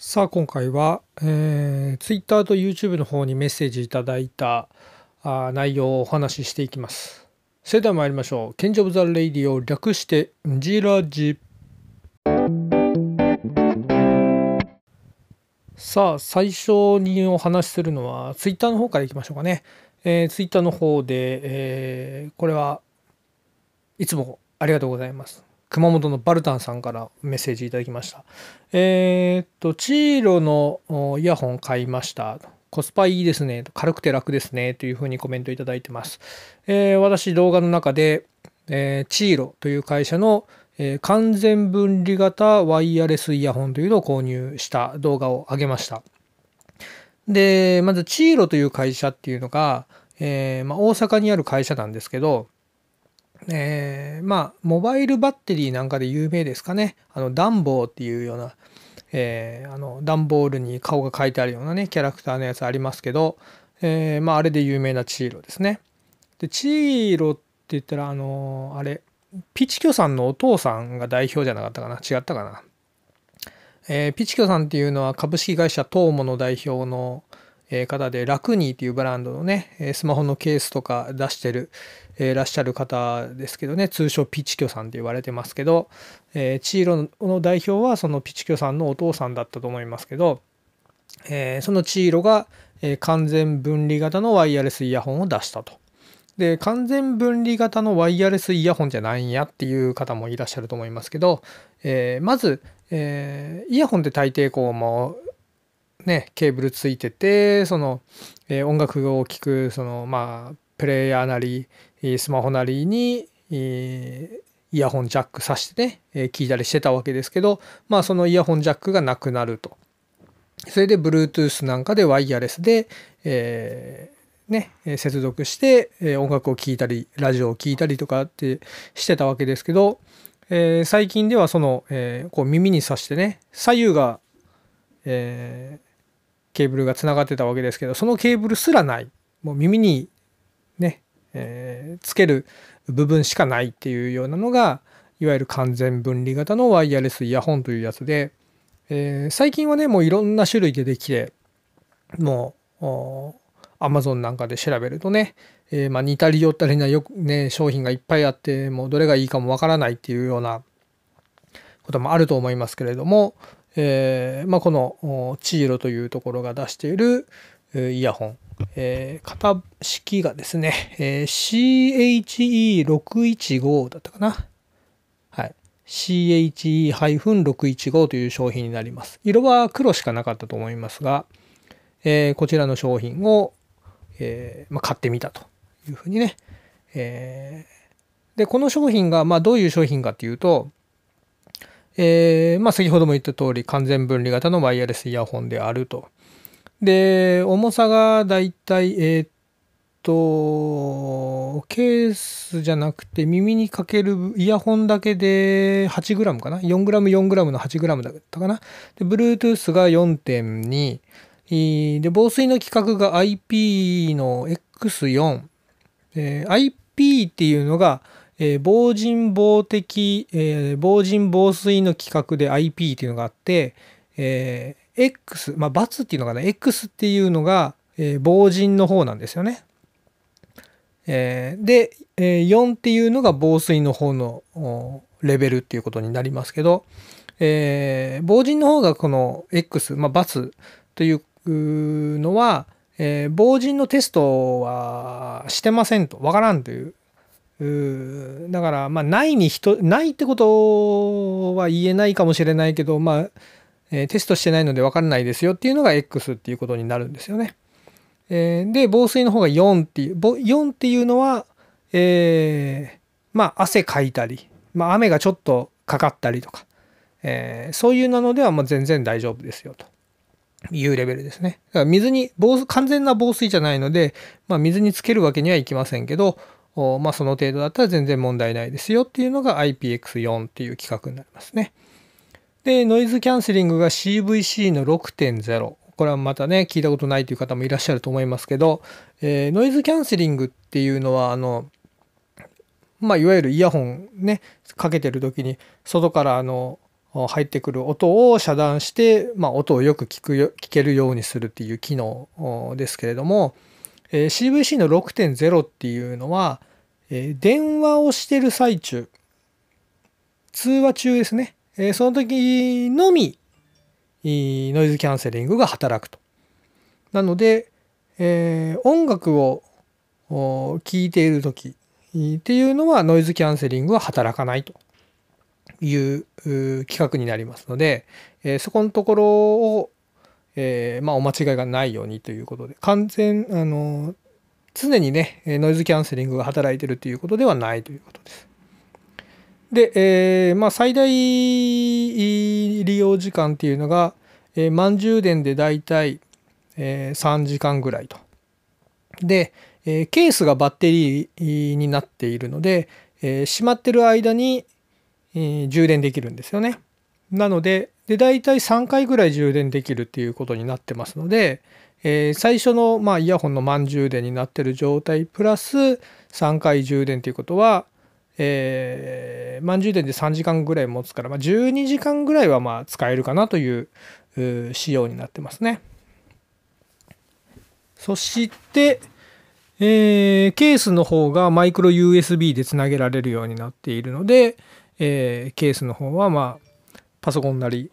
さあ今回は、えー、Twitter と YouTube の方にメッセージいただいたあ内容をお話ししていきます。それでは参りましょう。ケンジョブザ・レイディを略してジラジさあ最初にお話しするのは Twitter の方からいきましょうかね、えー、Twitter の方で、えー、これはいつもありがとうございます。熊本のバルタンさんからメッセージいただきました。えー、っと、チーロのイヤホン買いました。コスパいいですね。軽くて楽ですね。というふうにコメントいただいてます。えー、私、動画の中で、えー、チーロという会社の、えー、完全分離型ワイヤレスイヤホンというのを購入した動画を上げました。で、まず、チーロという会社っていうのが、えーまあ、大阪にある会社なんですけど、えー、まあ、モバイルバッテリーなんかで有名ですかね。あの、ダンボーっていうような、えー、あの、ダンボールに顔が書いてあるようなね、キャラクターのやつありますけど、えー、まあ、あれで有名なチーロですね。で、チーロって言ったら、あのあれ、ピチキョさんのお父さんが代表じゃなかったかな違ったかなえー、ピチキョさんっていうのは株式会社トーモの代表の方で、ラクニーっていうブランドのね、スマホのケースとか出してる、えー、らっしゃる方ですけどね通称ピチキョさんって言われてますけど、えー、チーロの代表はそのピチキョさんのお父さんだったと思いますけど、えー、そのチーロが、え、完全分離型のワイヤレスイヤホンを出したと。で完全分離型のワイヤレスイヤホンじゃないんやっていう方もいらっしゃると思いますけど、え、まず、え、イヤホンって大抵こうもうねケーブルついててその、えー、音楽を聴くそのまあプレイヤーなりスマホなりにイヤホンジャック挿してね聞いたりしてたわけですけどまあそのイヤホンジャックがなくなると。それで Bluetooth なんかでワイヤレスで、えー、ね接続して音楽を聴いたりラジオを聴いたりとかってしてたわけですけど、えー、最近ではその、えー、こう耳に挿してね左右が、え、ケーブルがつながってたわけですけどそのケーブルすらない。もう耳にねえー、つける部分しかないっていうようなのがいわゆる完全分離型のワイヤレスイヤホンというやつで、えー、最近はねもういろんな種類でできてもう Amazon なんかで調べるとね、えー、まあ、似たり寄ったりなよくね商品がいっぱいあってもうどれがいいかもわからないっていうようなこともあると思いますけれども、えー、まあ、このチーロというところが出しているイヤホン。えー、型式がですね、えー、CHE615 だったかな。はい。CHE-615 という商品になります。色は黒しかなかったと思いますが、えー、こちらの商品を、えーまあ、買ってみたというふうにね。えー、で、この商品が、まあ、どういう商品かっていうと、えーまあ、先ほども言った通り完全分離型のワイヤレスイヤホンであると。で、重さがだいたい、えー、っと、ケースじゃなくて耳にかけるイヤホンだけで 8g かな ?4g、4g の 8g だったかな？で、Bluetooth が4.2。で、防水の規格が IP の X4。えー、IP っていうのが、えー、防塵防滴、えー、防塵防水の規格で IP っていうのがあって、え X、まあ、×っていうのがね、X っていうのが、えー、防塵の方なんですよね。えー、で、えー、4っていうのが防水の方のレベルっていうことになりますけど、えー、防塵の方がこの X、まあ、×というのは、えー、防塵のテストはしてませんと、わからんという。うだから、まあ、ないに人、ないってことは言えないかもしれないけど、まあ、え、テストしてないので分からないですよっていうのが X っていうことになるんですよね。え、で、防水の方が4っていう、4っていうのは、えー、まあ汗かいたり、まあ雨がちょっとかかったりとか、えー、そういうなのではもう全然大丈夫ですよというレベルですね。だから水に防、完全な防水じゃないので、まあ水につけるわけにはいきませんけど、まあその程度だったら全然問題ないですよっていうのが IPX4 っていう規格になりますね。で、ノイズキャンセリングが CVC の6.0。これはまたね、聞いたことないという方もいらっしゃると思いますけど、えー、ノイズキャンセリングっていうのは、あの、まあ、いわゆるイヤホンね、かけてる時に、外からあの、入ってくる音を遮断して、まあ、音をよく聞くよ聞けるようにするっていう機能ですけれども、えー、CVC の6.0っていうのは、えー、電話をしてる最中通話中ですね、え、その時のみノイズキャンセリングが働くと。なので、えー、音楽を聴いている時っていうのはノイズキャンセリングは働かないという企画になりますので、えー、そこのところを、えー、まあ、お間違いがないようにということで完全あの常にねノイズキャンセリングが働いてるということではないということです。で、えー、まあ、最大利用時間っていうのが、えー、満充電でだいたい、3時間ぐらいと。で、えー、ケースがバッテリーになっているので、えー、閉まってる間に、えー、充電できるんですよね。なので、で、大体3回ぐらい充電できるっていうことになってますので、えー、最初の、まあ、イヤホンの満充電になってる状態プラス3回充電ということは、えー、満充電で3時間ぐらい持つから、まあ、12時間ぐらいはまあ使えるかなという仕様になってますね。そして、えー、ケースの方がマイクロ USB でつなげられるようになっているので、えー、ケースの方はまあパソコンなり、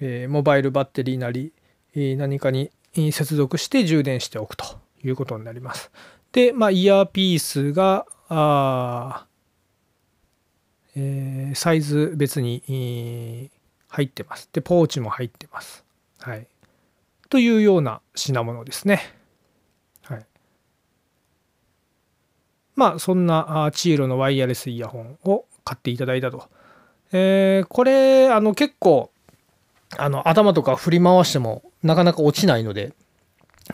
えー、モバイルバッテリーなり、え何かに接続して充電しておくということになります。で、まあ、イヤーピースがあ、えー、サイズ別に入ってます。で、ポーチも入ってます。はい。というような品物ですね。はいまあそんなチーロのワイヤレスイヤホンを買っていただいたと。えー、これあの結構あの頭とか振り回してもなかなか落ちないので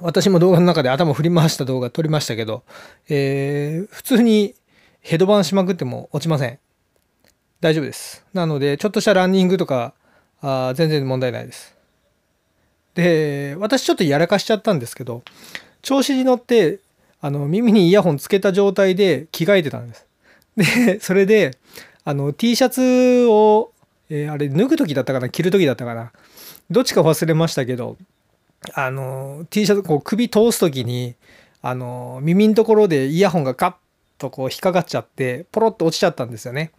私も動画の中で頭振り回した動画撮りましたけど、えー、普通にヘドバンしまくっても落ちません。大丈夫です。なのでちょっとしたランニングとかあ全然問題ないです。で私ちょっとやらかしちゃったんですけど調子に乗ってあの耳にイヤホンつけた状態で着替えてたんです。で、それで、あの T シャツを、えー、あれ脱ぐ時だったかな？着る時だったかな？どっちか忘れましたけど、あの T シャツこう首通す時に、あの耳のところでイヤホンがカッとこう引っかかっちゃって、ポロッと落ちちゃったんですよね。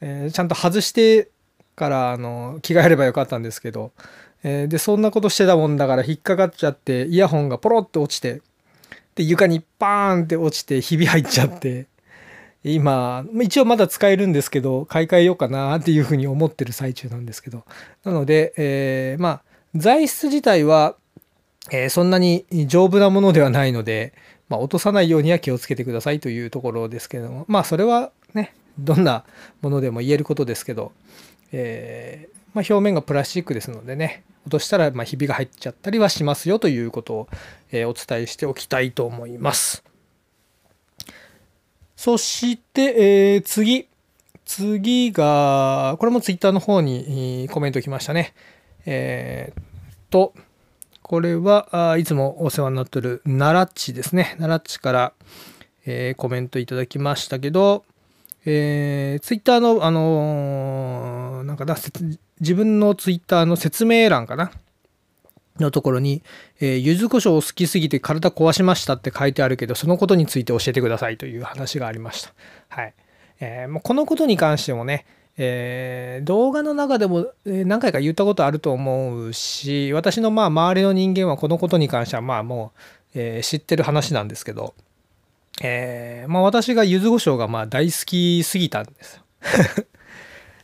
えー、ちゃんと外してからあの着替えればよかったんですけど、えー、でそんなことしてたもんだから引っかかっちゃってイヤホンがポロッと落ちてで床にバーンって落ちてひび入っちゃって今一応まだ使えるんですけど買い替えようかなっていうふうに思ってる最中なんですけど。なので、えー、まあ材質自体は、えー、そんなに丈夫なものではないので、まあ、落とさないようには気をつけてくださいというところですけども。まあそれはねどんなものでも言えることですけど、えー、まあ、表面がプラスチックですのでね落としたらまひびが入っちゃったりはしますよということを、えお伝えしておきたいと思います。そして、えー、次。次が、これもツイッターの方にコメント来ましたね。えー、っと、これはいつもお世話になってる奈良っちですね。奈良っちから、えー、コメントいただきましたけど、えー、ツイッターの、あのー、なんかな、自分のツイッターの説明欄かな？のところに、えー、柚子胡椒を好きすぎて体壊しましたって書いてあるけど、そのことについて教えてくださいという話がありました。はい。えー、もうこのことに関してもね、えー、動画の中でも何回か言ったことあると思うし、私のまあ周りの人間はこのことに関してはまあもう、えー、知ってる話なんですけど、えー、まあ私が柚子胡椒がまあ大好きすぎたんです。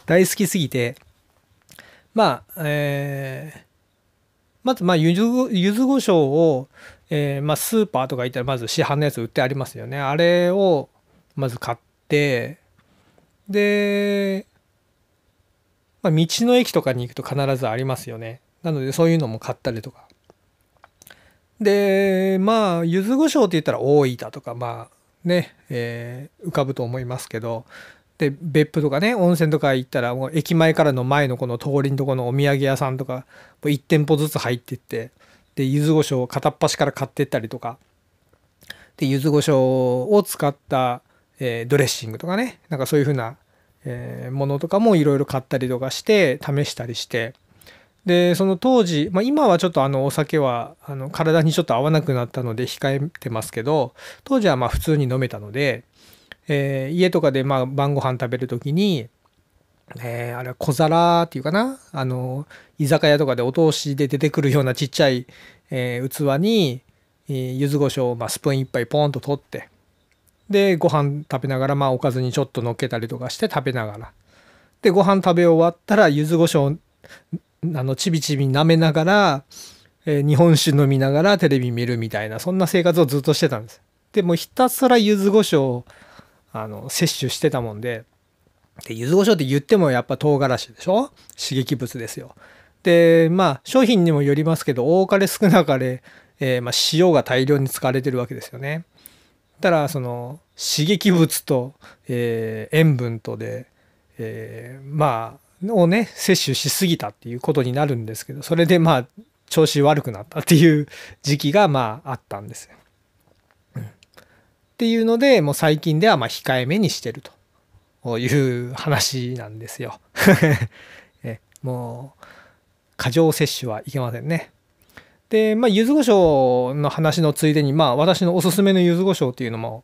大好きすぎて、まあ、えー、まず、まあ、ゆず、ゆず胡椒を、えー、まあ、スーパーとか行ったら、まず市販のやつ売ってありますよね。あれを、まず買って、で、まあ、道の駅とかに行くと必ずありますよね。なので、そういうのも買ったりとか。で、まあ、ゆず胡椒って言ったら大分とか、まあ、ね、えー、浮かぶと思いますけど、で別府とかね温泉とか行ったらもう駅前からの前のこの通りのとこのお土産屋さんとかもう1店舗ずつ入ってってで柚子胡椒を片っ端から買ってったりとか。で柚子胡椒を使った、えー、ドレッシングとかねなんかそういう風な、えー、ものとかもいろいろ買ったりとかして試したりして。でその当時、まあ、今はちょっとあのお酒はあの体にちょっと合わなくなったので控えてますけど当時はまあ普通に飲めたので、えー、家とかでまあ晩ご飯食べる時に、えー、あれは小皿っていうかなあの居酒屋とかでお通しで出てくるようなちっちゃい、えー、器に、えー、柚子胡椒をまあスプーン1杯ポンと取ってでご飯食べながらまあおかずにちょっと乗っけたりとかして食べながら。でご飯食べ終わったら柚子胡椒あのちびちび舐めながら、えー、日本酒飲みながらテレビ見るみたいなそんな生活をずっとしてたんです。でもひたすら柚子胡椒をあの摂取してたもんでで柚子胡椒って言ってもやっぱ唐辛子でしょ？刺激物ですよ。でまあ商品にもよりますけど多かれ少なかれ、えー、まあ、塩が大量に使われてるわけですよね。たらその刺激物と、えー、塩分とで、えー、まあをね摂取しすぎたっていうことになるんですけどそれでまあ調子悪くなったっていう時期がまああったんですよ。うん、っていうのでもう最近ではまあ控えめにしてるという話なんですよ。えもう過剰摂取はいけませんね。で、まあ、柚子胡椒の話のついでに、まあ、私のおすすめの柚子胡椒っていうのも、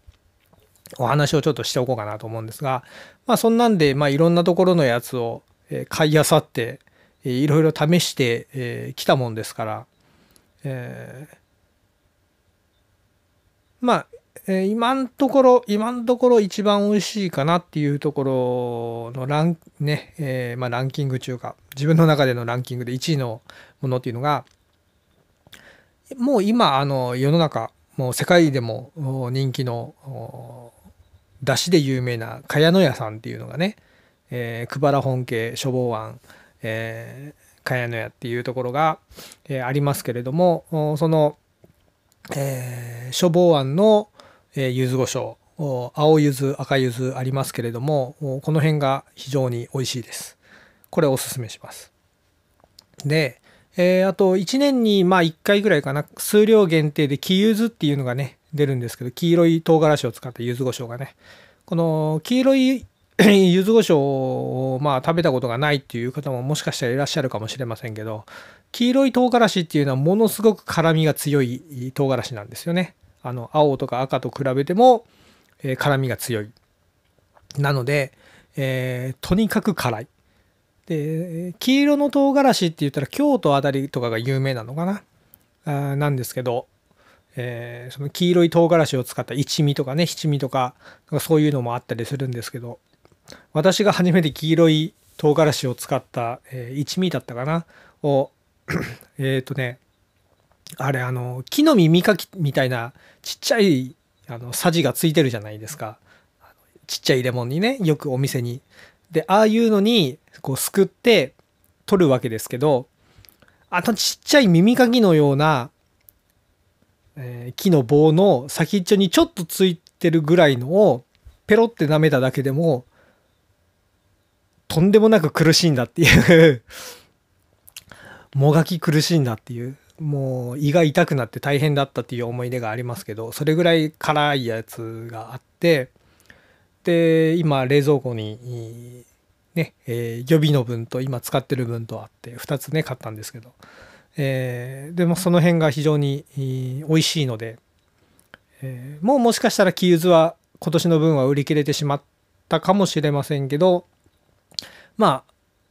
お話をちょっとしておこうかなと思うんですが、まあ、そんなんで、まあ、いろんなところのやつを買いあさって、いろいろ試してきたもんですから、えー、まあ、え今のところ、今のところ一番美味しいかなっていうところのラン、ね、えー、まあ、ランキング中か、自分の中でのランキングで1位のものっていうのが、もう今あの世の中もう世界でも人気の出汁で有名な茅野屋さんっていうのがね、えー、久原本家処方庵、えー、茅野屋っていうところが、えー、ありますけれどもその、えー、処方庵の、えー、柚子胡椒青柚子赤柚子ありますけれどもこの辺が非常に美味しいです。これおすすめします。でえー、あと1年にまあ1回ぐらいかな数量限定で黄柚子っていうのがね出るんですけど黄色い唐辛子を使った柚子胡椒がねこの黄色い 柚子胡椒をまあ食べたことがないっていう方ももしかしたらいらっしゃるかもしれませんけど黄色い唐辛子っていうのはものすごく辛みが強い唐辛子なんですよね。あの青とか赤と比べても、え、辛みが強い。なので、えー、とにかく辛い。で黄色の唐辛子って言ったら京都あたりとかが有名なのかな？あなんですけど、えー、その黄色い唐辛子を使った一味とかね七味とかそういうのもあったりするんですけど私が初めて黄色い唐辛子を使った、えー、一味だったかな？をえっとねあれあの木の耳かきみたいなちっちゃいあのさじがついてるじゃないですか。ちっちゃいレモンにねよくお店に。でああいうのにこうすくって取るわけですけどあとちっちゃい耳かきのような、えー、木の棒の先っちょにちょっとついてるぐらいのをペロって舐めただけでもとんでもなく苦しいんだっていうもがき苦しいんだっていうもう胃が痛くなって大変だったっていう思い出がありますけどそれぐらい辛いやつがあってで今冷蔵庫にね、え、予備の分と今使ってる分とあって2つね買ったんですけど、え、でもその辺が非常に美味しいので、え、もうもしかしたら木柚子は今年の分は売り切れてしまったかもしれませんけどま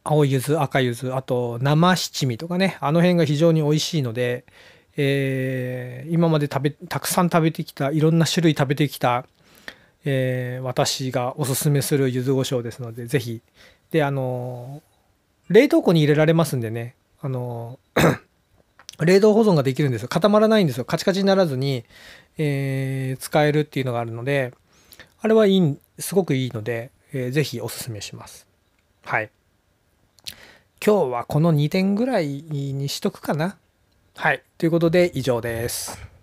あ青柚子赤柚子あと生七味とかねあの辺が非常に美味しいので、えー、今まで食べたくさん食べてきたいろんな種類食べてきた、えー、私がおすすめする柚子胡椒ですので是非で、あの、冷凍庫に入れられますんでね、あの、冷凍保存ができるんですよ。固まらないんですよ。カチカチにならずに、えー、使えるっていうのがあるので、あれはいい、すごくいいので、えー、ぜひおすすめします。はい。今日はこの2点ぐらいにしとくかな。はい。ということで以上です。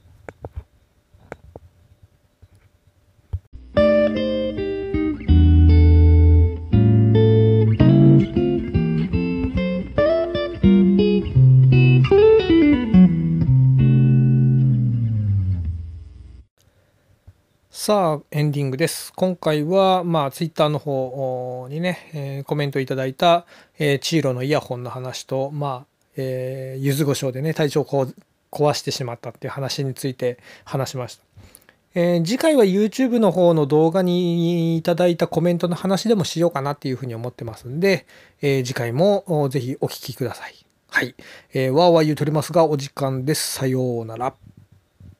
さあ、エンディングです。今回は、まあ、ツイッターの方にね、えーコメントいただいた、えーチーロのイヤホンの話と、まあ、えー、柚子胡椒でね、体調を壊してしまったっていう話について話しました。えー次回は YouTube の方の動画にいただいたコメントの話でもしようかなっていうふうに思ってますんで、え次回もぜひお聞きください。はい。えー、わーわー言うとりますが、お時間です。さようなら。